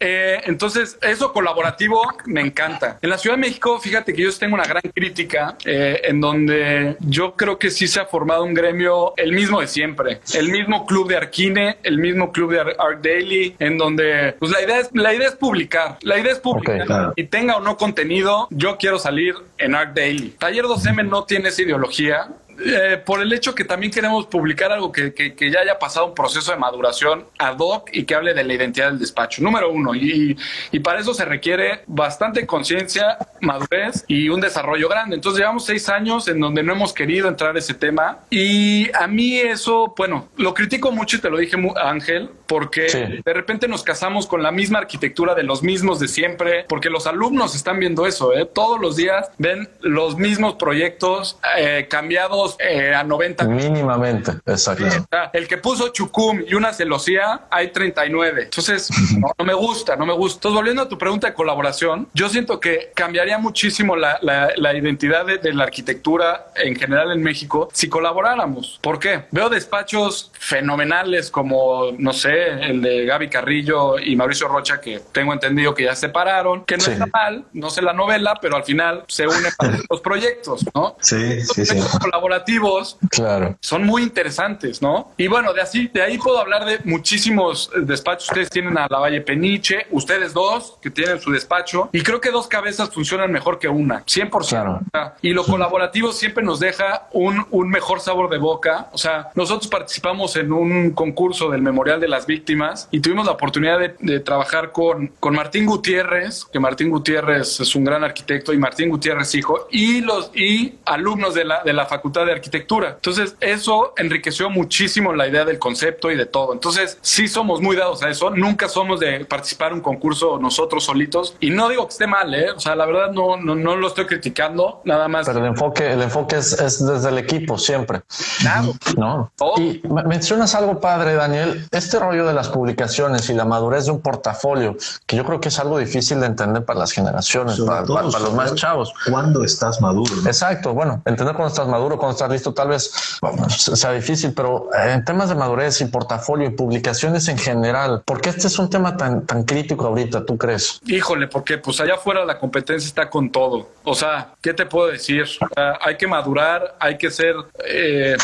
Eh, entonces, eso colaborativo me encanta. En la Ciudad de México, fíjate que yo tengo una gran crítica eh, en donde yo creo que sí se ha formado un gremio, el mismo de siempre. El mismo club de Arquine, el mismo club de Art Daily, en donde pues la idea es, la idea es publicar. La idea es publicar. Y tenga o no contenido, yo quiero salir en Art Daily. Taller 2M no tiene esa ideología. Eh, por el hecho que también queremos publicar algo que, que, ya haya pasado un proceso de maduración ad hoc y que hable de la identidad del despacho. Número uno, y, y para eso se requiere bastante conciencia, madurez y un desarrollo grande. Entonces llevamos seis años en donde no hemos querido entrar a ese tema y a mí eso, bueno, lo critico mucho y te lo dije Ángel, porque de repente nos casamos con la misma arquitectura de los mismos de siempre, porque los alumnos están viendo eso, ¿eh? todos los días ven los mismos proyectos eh, cambiados eh, a 90. Mínimamente, exacto. El que puso Chucum y una celosía, hay 39. Entonces, no, me gusta, no me gusta. Entonces, volviendo a tu pregunta de colaboración, yo siento que cambiaría muchísimo la, la, identidad de, la arquitectura en general en México si colaboráramos. ¿Por qué? Veo despachos fenomenales como, no sé, el de Gaby Carrillo y Mauricio Rocha, que tengo entendido que ya se separaron, que no está mal, no sé la novela, pero al final se unen para los proyectos, ¿no? Sí, sí, sí claro. son muy interesantes, ¿no? Y bueno, de así, de ahí puedo hablar de muchísimos despachos. Ustedes tienen a la Valle Peniche, ustedes dos que tienen su despacho, y creo que dos cabezas funcionan mejor que una, 100%. Y lo colaborativo siempre nos deja un, un mejor sabor de boca. O sea, nosotros participamos en un concurso del Memorial de las Víctimas y tuvimos la oportunidad de, de trabajar con, con Martín Gutiérrez, que Martín Gutiérrez es un gran arquitecto y Martín Gutiérrez hijo, y los y alumnos de la, de la Facultad de Arquitectura. Entonces, eso enriqueció muchísimo la idea del concepto y de todo. Entonces, sí somos muy dados a eso. Nunca somos de participar en un concurso nosotros solitos. Y no digo que esté mal, ¿eh? O sea, la verdad, no, no, no lo estoy criticando, nada más. Pero el enfoque, el enfoque es, es desde el equipo siempre. Claro. No. Y mencionas algo padre, Daniel, este rollo de las publicaciones y la madurez de un portafolio, que yo creo que es algo difícil de entender para las generaciones, para, los más chavos. ¿Cuándo estás maduro? Exacto. Bueno, entender cuando estás maduro, cuando estás listo, tal vez sea difícil, pero en temas de madurez y portafolio y publicaciones en general, ¿por qué este es un tema tan, tan crítico ahorita, tú crees? Híjole, porque pues allá afuera la competencia está con todo. O sea, ¿qué te puedo decir? hay que madurar, hay que ser, eh,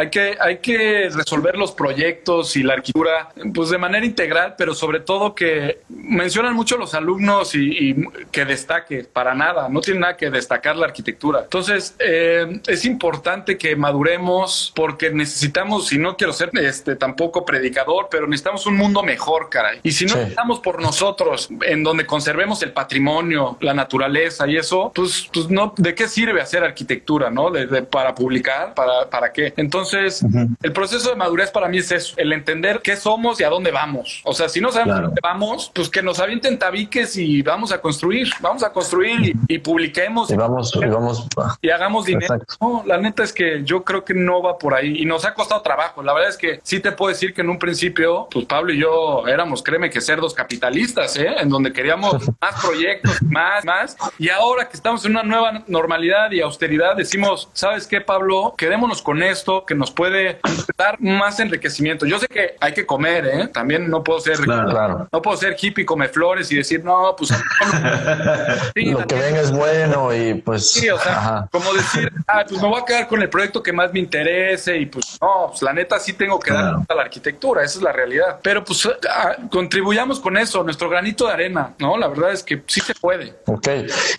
hay que, hay que resolver los proyectos y la arquitectura, pues de manera integral, pero sobre todo que mencionan mucho los alumnos y, que destaque, para nada, no tiene nada que destacar la arquitectura. Entonces, eh, es importante que maduremos porque necesitamos, y no quiero ser este tampoco predicador, pero necesitamos un mundo mejor, caray. Y si no estamos por nosotros, en donde conservemos el patrimonio, la naturaleza y eso, pues, pues no, ¿de qué sirve hacer arquitectura, no? De, para publicar, para, para qué. Entonces, el proceso de madurez para mí es eso, el entender qué somos y a dónde vamos. O sea, si no sabemos a dónde vamos, pues que nos avienten tabiques y vamos a construir, vamos a construir y, publiquemos. Y vamos, y vamos. Y hagamos dinero. No, la neta es que yo creo que no va por ahí y nos ha costado trabajo. La verdad es que sí te puedo decir que en un principio, pues Pablo y yo éramos, créeme que cerdos capitalistas, ¿eh? En donde queríamos más proyectos, más, más. Y ahora que estamos en una nueva normalidad y austeridad, decimos, ¿sabes qué, Pablo? Quedémonos con esto que nos puede dar más enriquecimiento. Yo sé que hay que comer, ¿eh? También no puedo ser, claro, no puedo ser hippie, come flores y decir, no, pues. Lo que venga es bueno y pues. Sí, o sea, como decir, ah, pues me voy a quedar con el proyecto que más me interese y pues no, pues la neta sí tengo que dar a la arquitectura, esa es la realidad. Pero pues ah, contribuyamos con eso, nuestro granito de arena, ¿no? La verdad es que sí se puede. Ok.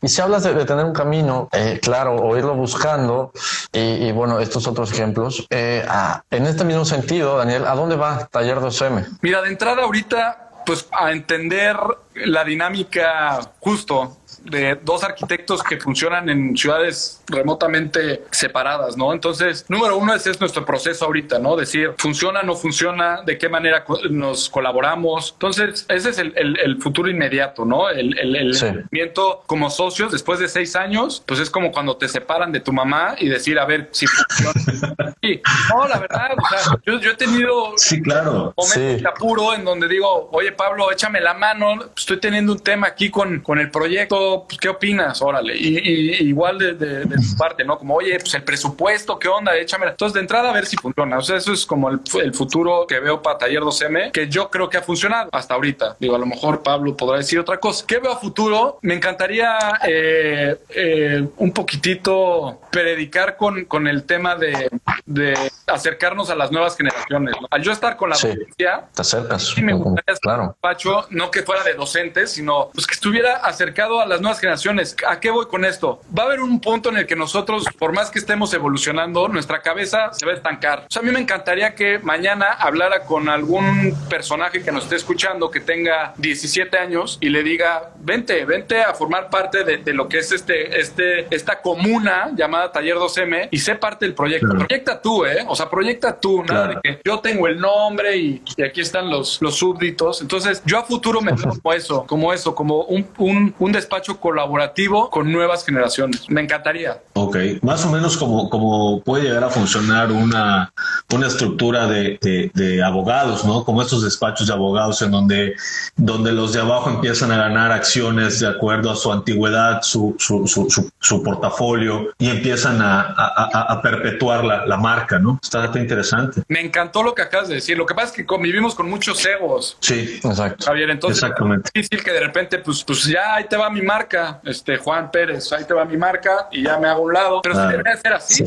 Y si hablas de, tener un camino, eh, claro, o irlo buscando, y, bueno, estos otros ejemplos, eh, ah, en este mismo sentido, Daniel, ¿a dónde va Taller 2M? Mira, de entrada ahorita, pues a entender la dinámica justo de dos arquitectos que funcionan en ciudades remotamente separadas, ¿no? Entonces, número uno, ese es nuestro proceso ahorita, ¿no? Decir, funciona, no funciona, de qué manera nos colaboramos. Entonces, ese es el, futuro inmediato, ¿no? El, el, movimiento como socios después de seis años, pues es como cuando te separan de tu mamá y decir, a ver si funciona. sí. No, la verdad, o sea, yo, he tenido sí, claro. momentos de apuro en donde digo, oye, Pablo, échame la mano, estoy teniendo un tema aquí con, con el proyecto, pues, ¿qué opinas? Órale. Y, igual de, de, su parte, ¿no? Como, oye, pues el presupuesto, ¿qué onda? Échame. Entonces, de entrada, a ver si funciona. O sea, eso es como el, futuro que veo para Taller 2M, que yo creo que ha funcionado hasta ahorita. Digo, a lo mejor Pablo podrá decir otra cosa. ¿Qué veo a futuro? Me encantaría eh, eh, un poquitito predicar con, con el tema de, de acercarnos a las nuevas generaciones. Al yo estar con la sí, te acercas. Sí, me gustaría claro. Pacho, no que fuera de docentes, sino pues que estuviera acercado a las nuevas generaciones. ¿A qué voy con esto? Va a haber un punto en el que nosotros, por más que estemos evolucionando, nuestra cabeza se va a estancar. O sea, a mí me encantaría que mañana hablara con algún personaje que nos esté escuchando que tenga 17 años y le diga, vente, vente a formar parte de, lo que es este, este, esta comuna llamada Taller 2M y sé parte del proyecto. Proyecta tú, ¿eh? O sea, proyecta tú, nada de que yo tengo el nombre y, aquí están los, los súbditos. Entonces, yo a futuro me veo como eso, como eso, como un, un, un despacho colaborativo con nuevas generaciones. Me encantaría. Ok, más o menos como, como puede llegar a funcionar una, una estructura de, de, abogados, ¿no? Como estos despachos de abogados en donde, donde los de abajo empiezan a ganar acciones de acuerdo a su antigüedad, su, su, su, su, portafolio y empiezan a, a, a perpetuar la, la, marca, ¿no? Está, interesante. Me encantó lo que acabas de decir. Lo que pasa es que convivimos con muchos egos. Sí, exacto. Javier, entonces es difícil que de repente, pues, pues ya ahí te va mi marca, este Juan Pérez, ahí te va mi marca y ya me hago un lado. Pero se debería hacer así.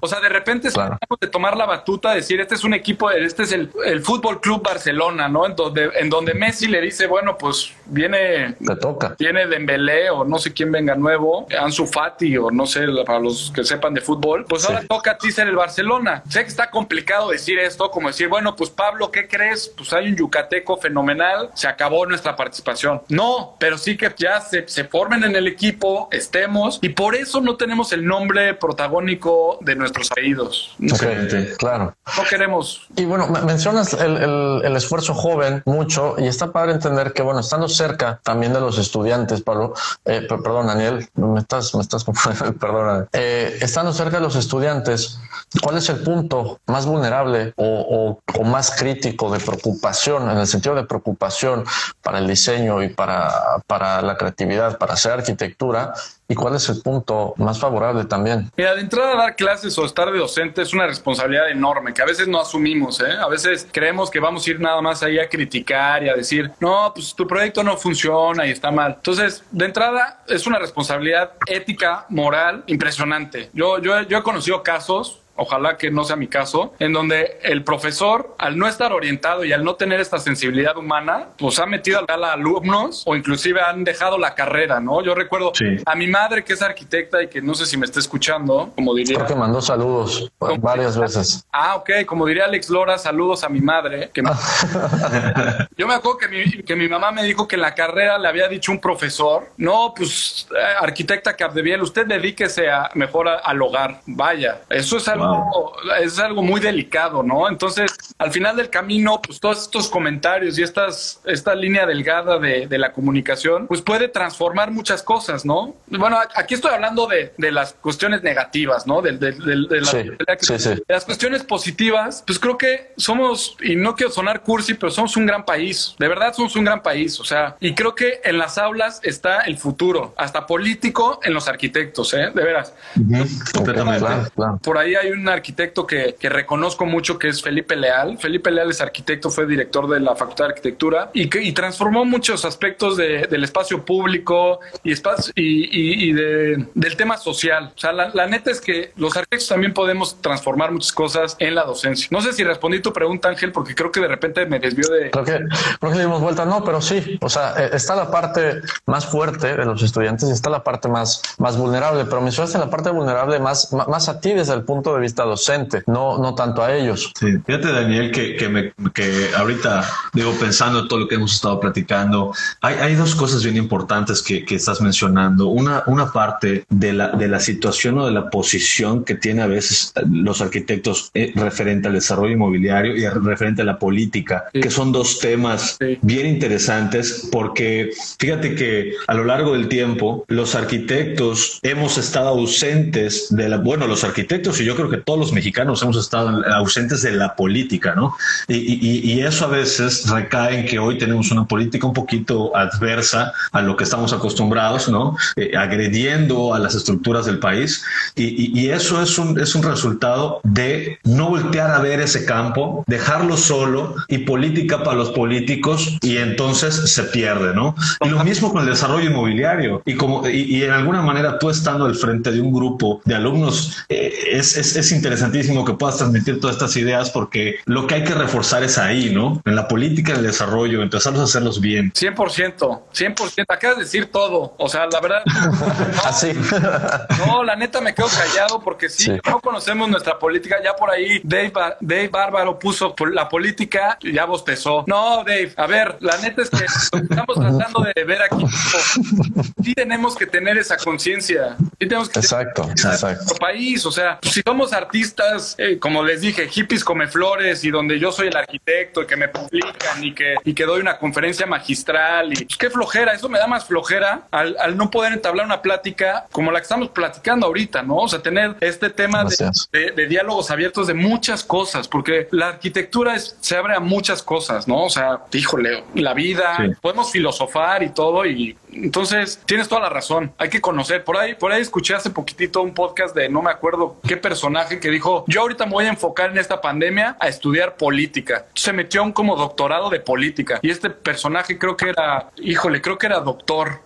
o sea, de repente claro. de tomar la batuta, decir, este es un equipo, este es el, el Fútbol Club Barcelona, ¿no? En donde, en donde Messi le dice, bueno, pues viene. Te toca. Viene Dembélé o no sé quién venga nuevo, Ansu Fati o no sé, para los que sepan de fútbol. Pues ahora toca a ti ser el Barcelona. Sé que está complicado decir esto, como decir, bueno, pues Pablo, ¿qué crees? Pues hay un yucateco fenomenal, se acabó nuestra participación. No, pero sí que ya se, se formen en el equipo, estemos, y por eso no tenemos el nombre protagónico de nuestros apellidos. No, claro. no queremos. Y bueno, mencionas el, el, esfuerzo joven mucho, y está padre entender que, bueno, estando cerca también de los estudiantes, Pablo, eh, perdón, Daniel, me estás, me estás, perdona, eh, estando cerca de los estudiantes, ¿cuál es el punto más vulnerable o, más crítico de preocupación, en el sentido de preocupación para el diseño y para la creatividad, para hacer arquitectura? ¿Y cuál es el punto más favorable también? Mira, de entrada dar clases o estar de docente es una responsabilidad enorme que a veces no asumimos. ¿eh? A veces creemos que vamos a ir nada más ahí a criticar y a decir, no, pues tu proyecto no funciona y está mal. Entonces, de entrada es una responsabilidad ética, moral, impresionante. Yo, yo, yo he conocido casos ojalá que no sea mi caso, en donde el profesor, al no estar orientado y al no tener esta sensibilidad humana, pues ha metido a alumnos o inclusive han dejado la carrera, ¿no? Yo recuerdo a mi madre que es arquitecta y que no sé si me está escuchando, como diría. Creo que mandó saludos varias veces. Ah, ok, como diría Alex Lora, saludos a mi madre. Que Yo me acuerdo que mi, que mi mamá me dijo que en la carrera le había dicho un profesor, no, pues eh, arquitecta Capdeviel, usted dedíquese a, mejor al hogar. Vaya, eso es algo es algo muy delicado, ¿no? Entonces, al final del camino, pues todos estos comentarios y estas, esta línea delgada de, la comunicación, pues puede transformar muchas cosas, ¿no? Bueno, aquí estoy hablando de, las cuestiones negativas, ¿no? De, las cuestiones positivas, pues creo que somos, y no quiero sonar cursi, pero somos un gran país. De verdad somos un gran país, o sea, y creo que en las aulas está el futuro, hasta político en los arquitectos, ¿eh? De veras. Completamente. Por ahí hay un un arquitecto que, reconozco mucho que es Felipe Leal. Felipe Leal es arquitecto, fue director de la Facultad de Arquitectura y, que, y transformó muchos aspectos del espacio público y, espacio, y, del tema social. O sea, la, neta es que los arquitectos también podemos transformar muchas cosas en la docencia. No sé si respondí tu pregunta, Ángel, porque creo que de repente me desvió de... Creo que, creo que dimos vuelta. No, pero sí. O sea, eh, está la parte más fuerte de los estudiantes y está la parte más, más vulnerable, pero mencionaste la parte vulnerable más, más a ti desde el punto de vista docente, no, no tanto a ellos. Sí, fíjate Daniel que, que, me, que ahorita digo pensando en todo lo que hemos estado platicando, hay, hay dos cosas bien importantes que, que, estás mencionando. Una, una parte de la, de la situación o de la posición que tiene a veces los arquitectos eh, referente al desarrollo inmobiliario y referente a la política, que son dos temas bien interesantes porque fíjate que a lo largo del tiempo los arquitectos hemos estado ausentes de la, bueno, los arquitectos y yo creo que todos los mexicanos hemos estado ausentes de la política, ¿no? Y, eso a veces recae en que hoy tenemos una política un poquito adversa a lo que estamos acostumbrados, ¿no? Eh, agrediendo a las estructuras del país. Y, eso es un, es un resultado de no voltear a ver ese campo, dejarlo solo y política para los políticos y entonces se pierde, ¿no? Y lo mismo con el desarrollo inmobiliario. Y como y, en alguna manera tú estando al frente de un grupo de alumnos eh, es, es, es interesantísimo que puedas transmitir todas estas ideas porque lo que hay que reforzar es ahí, ¿no? En la política del desarrollo, empezarlos a hacerlos bien. 100%, 100%. Acabas de decir todo. O sea, la verdad. Así. no, la neta me quedo callado porque si no conocemos nuestra política. Ya por ahí Dave, Dave Bárbaro puso la política y ya bostezó. No, Dave, a ver, la neta es que estamos tratando de ver aquí. Sí tenemos que tener esa conciencia. Sí tenemos que exacto, exacto. nuestro país. O sea, si somos artistas, eh, como les dije, hippies come flores y donde yo soy el arquitecto y que me publican y que, y que doy una conferencia magistral y pues, qué flojera, eso me da más flojera al, no poder entablar una plática como la que estamos platicando ahorita, ¿no? O sea, tener este tema de, diálogos abiertos de muchas cosas, porque la arquitectura se abre a muchas cosas, ¿no? O sea, híjole, la vida, podemos filosofar y todo y entonces tienes toda la razón, hay que conocer. Por ahí, por ahí escuché hace poquitito un podcast de no me acuerdo qué personaje que dijo, yo ahorita me voy a enfocar en esta pandemia a estudiar política. Se metió un como doctorado de política y este personaje creo que era, híjole, creo que era doctor.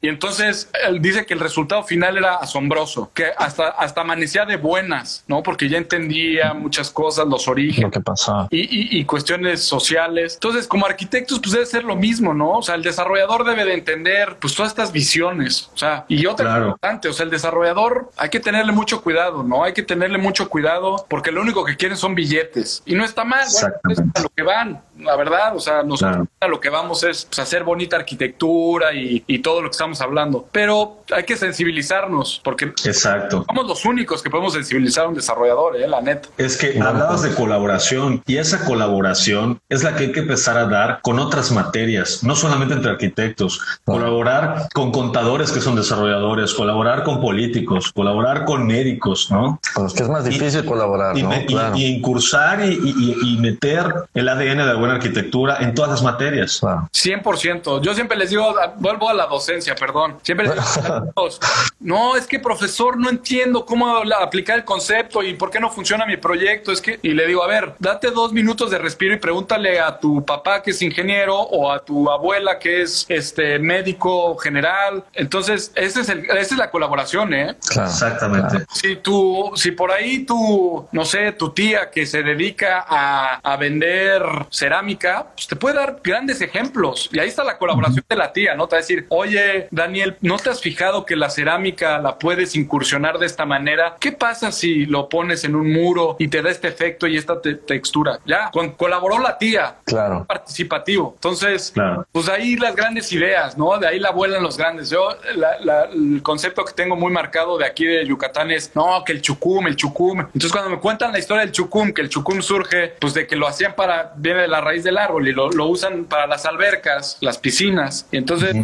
Y entonces él dice que el resultado final era asombroso, que hasta, hasta amanecía de buenas, ¿no? Porque ya entendía muchas cosas, los orígenes. Lo que pasaba. Y, y, cuestiones sociales. Entonces, como arquitectos, pues debe ser lo mismo, ¿no? O sea, el desarrollador debe de entender, pues, todas estas visiones. O sea, y otra claro. importante, o sea, el desarrollador hay que tenerle mucho cuidado, ¿no? Hay que tenerle mucho cuidado porque lo único que quieren son billetes. Y no está mal, bueno, es a lo que van, la verdad. O sea, nosotros a lo que vamos es pues, hacer bonita arquitectura y, y todo lo que estamos hablando. Pero hay que sensibilizarnos porque Exacto. somos los únicos que podemos sensibilizar a un desarrollador, ¿eh? la neta. Es que hablabas de colaboración y esa colaboración es la que hay que empezar a dar con otras materias, no solamente entre arquitectos, colaborar con contadores que son desarrolladores, colaborar con políticos, colaborar con médicos, ¿no? Los que es más difícil colaborar, y, ¿no? y, claro. y, incursar y, meter el ADN de la buena arquitectura en todas las materias. Claro. 100%. Yo siempre les digo, vuelvo a la docencia, perdón. Siempre les digo, no, es que profesor, no entiendo cómo aplicar el concepto y por qué no funciona mi proyecto. Es que, y le digo, a ver, date dos minutos de respiro y pregúntale a tu papá que es ingeniero o a tu abuela que es este médico general. Entonces, ese es el, esa es la colaboración, ¿eh? Claro, Exactamente. Claro. Si tú, si por ahí tu, no sé, tu tía que se dedica a, a vender cerámica, pues te puede dar grandes ejemplos. Y ahí está la colaboración de la tía, ¿no? Te va a decir, oye, Daniel, ¿no te has fijado que la cerámica la puedes incursionar de esta manera? ¿Qué pasa si lo pones en un muro y te da este efecto y esta te textura? Ya, con, colaboró la tía. Claro. Participativo. Entonces, claro. pues ahí las grandes ideas, ¿no? De ahí la vuelan los grandes. Yo, la, la, el concepto que tengo muy marcado de aquí de Yucatán es, no, que el chucum, el chucum. Entonces, cuando me cuentan la historia del chucum, que el chucum surge, pues de que lo hacían para, viene de la raíz del árbol y lo, lo usan para las albercas, las piscinas. Y entonces,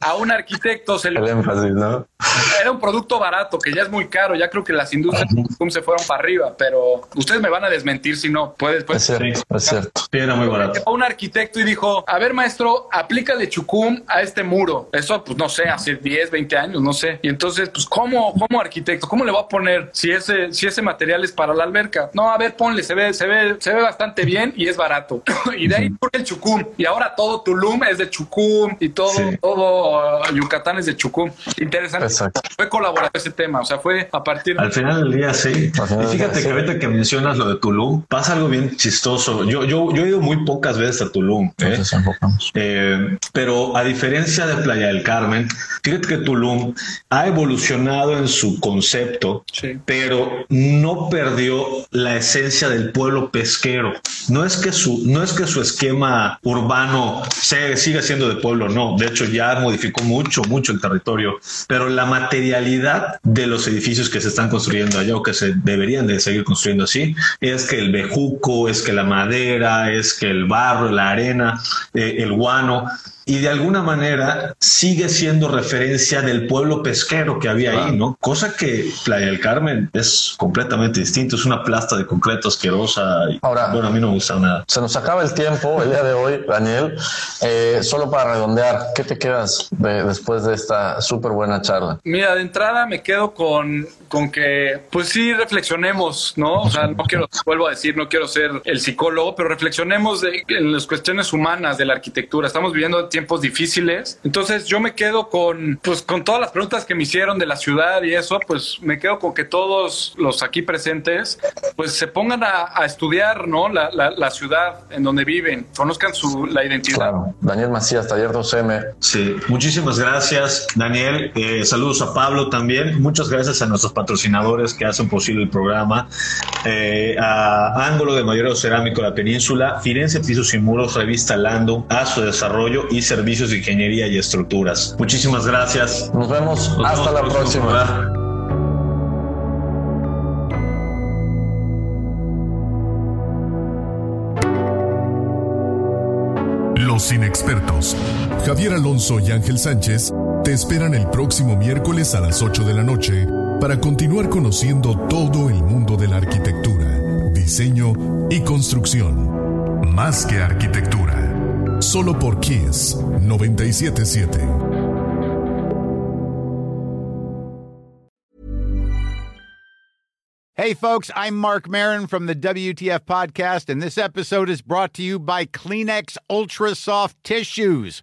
a un arquitecto se le... El énfasis, ¿no? Era un producto barato, que ya es muy caro. Ya creo que las industrias del chucum se fueron para arriba, pero ustedes me van a desmentir si no. Puedes, puedes. Es cierto, es cierto. Sí, era muy barato. A un arquitecto y dijo, a ver, maestro, aplícale chucum a este muro. Eso, pues, no sé, hace 10, 20 años, no sé. Y entonces, pues, ¿cómo, cómo arquitecto? ¿Cómo le va a poner si ese, si ese material es para la alberca? No, a ver, ponle, se ve, se ve, se ve bastante bien y es barato. y de ahí surge el chucum. Y ahora todo Tulum es de chucum y todo, sí. todo uh, Yucatán es de chucum. Interesante. Exacto. Fue colaborar ese tema. O sea, fue a partir de... Al final del día, sí. Y fíjate que ahorita que mencionas lo de Tulum, pasa algo bien chistoso. Yo, yo, yo he ido muy pocas veces a Tulum. ¿eh? Eh, pero a diferencia de Playa del Carmen, fíjate que Tulum ha evolucionado en su concepto, sí. pero no perdió la esencia del pueblo pesquero. No es que su, no es que su esquema urbano se, siga siendo de pueblo, no. De hecho, ya modificó mucho, mucho el territorio, pero la materialidad de los edificios que se están construyendo allá o que se deberían de seguir construyendo así es que el bejuco, es que la madera, es que el barro, la arena, eh, el guano y de alguna manera sigue siendo referencia del pueblo pesquero que había ahí, ¿no? Cosa que Playa del Carmen es completamente distinto, es una plasta de concreto asquerosa. Y, Ahora, bueno, a mí no me gusta nada. Se nos acaba el tiempo el día de hoy, Daniel. Eh, solo para redondear, ¿qué te quedas de, después de esta súper buena charla? Mira, de entrada me quedo con, con que, pues sí, reflexionemos, ¿no? O sea, no quiero, vuelvo a decir, no quiero ser el psicólogo, pero reflexionemos de, en las cuestiones humanas de la arquitectura. Estamos viviendo tiempos difíciles. Entonces yo me quedo con, pues con todas las preguntas que me hicieron de la ciudad y eso, pues me quedo con que todos los aquí presentes, pues se pongan a, a estudiar, ¿no? La, la, la, ciudad en donde viven, conozcan su, la identidad. Claro. Daniel Macías, Taller 2M. Sí, muchísimas gracias, Daniel. Eh, saludos a Pablo también. Muchas gracias a nuestros patrocinadores que hacen posible el programa. Eh, a Ángulo de Mayoreo Cerámico de la Península, Firenze Pisos y Muros, Revista Lando, a su desarrollo y servicios de ingeniería y estructuras. Muchísimas gracias. Nos vemos. Nos Hasta vemos la próxima. Los inexpertos, Javier Alonso y Ángel Sánchez, te esperan el próximo miércoles a las 8 de la noche para continuar conociendo todo el mundo de la arquitectura, diseño y construcción. Más que arquitectura. Solo por Kiss 977. Hey, folks, I'm Mark Marin from the WTF Podcast, and this episode is brought to you by Kleenex Ultra Soft Tissues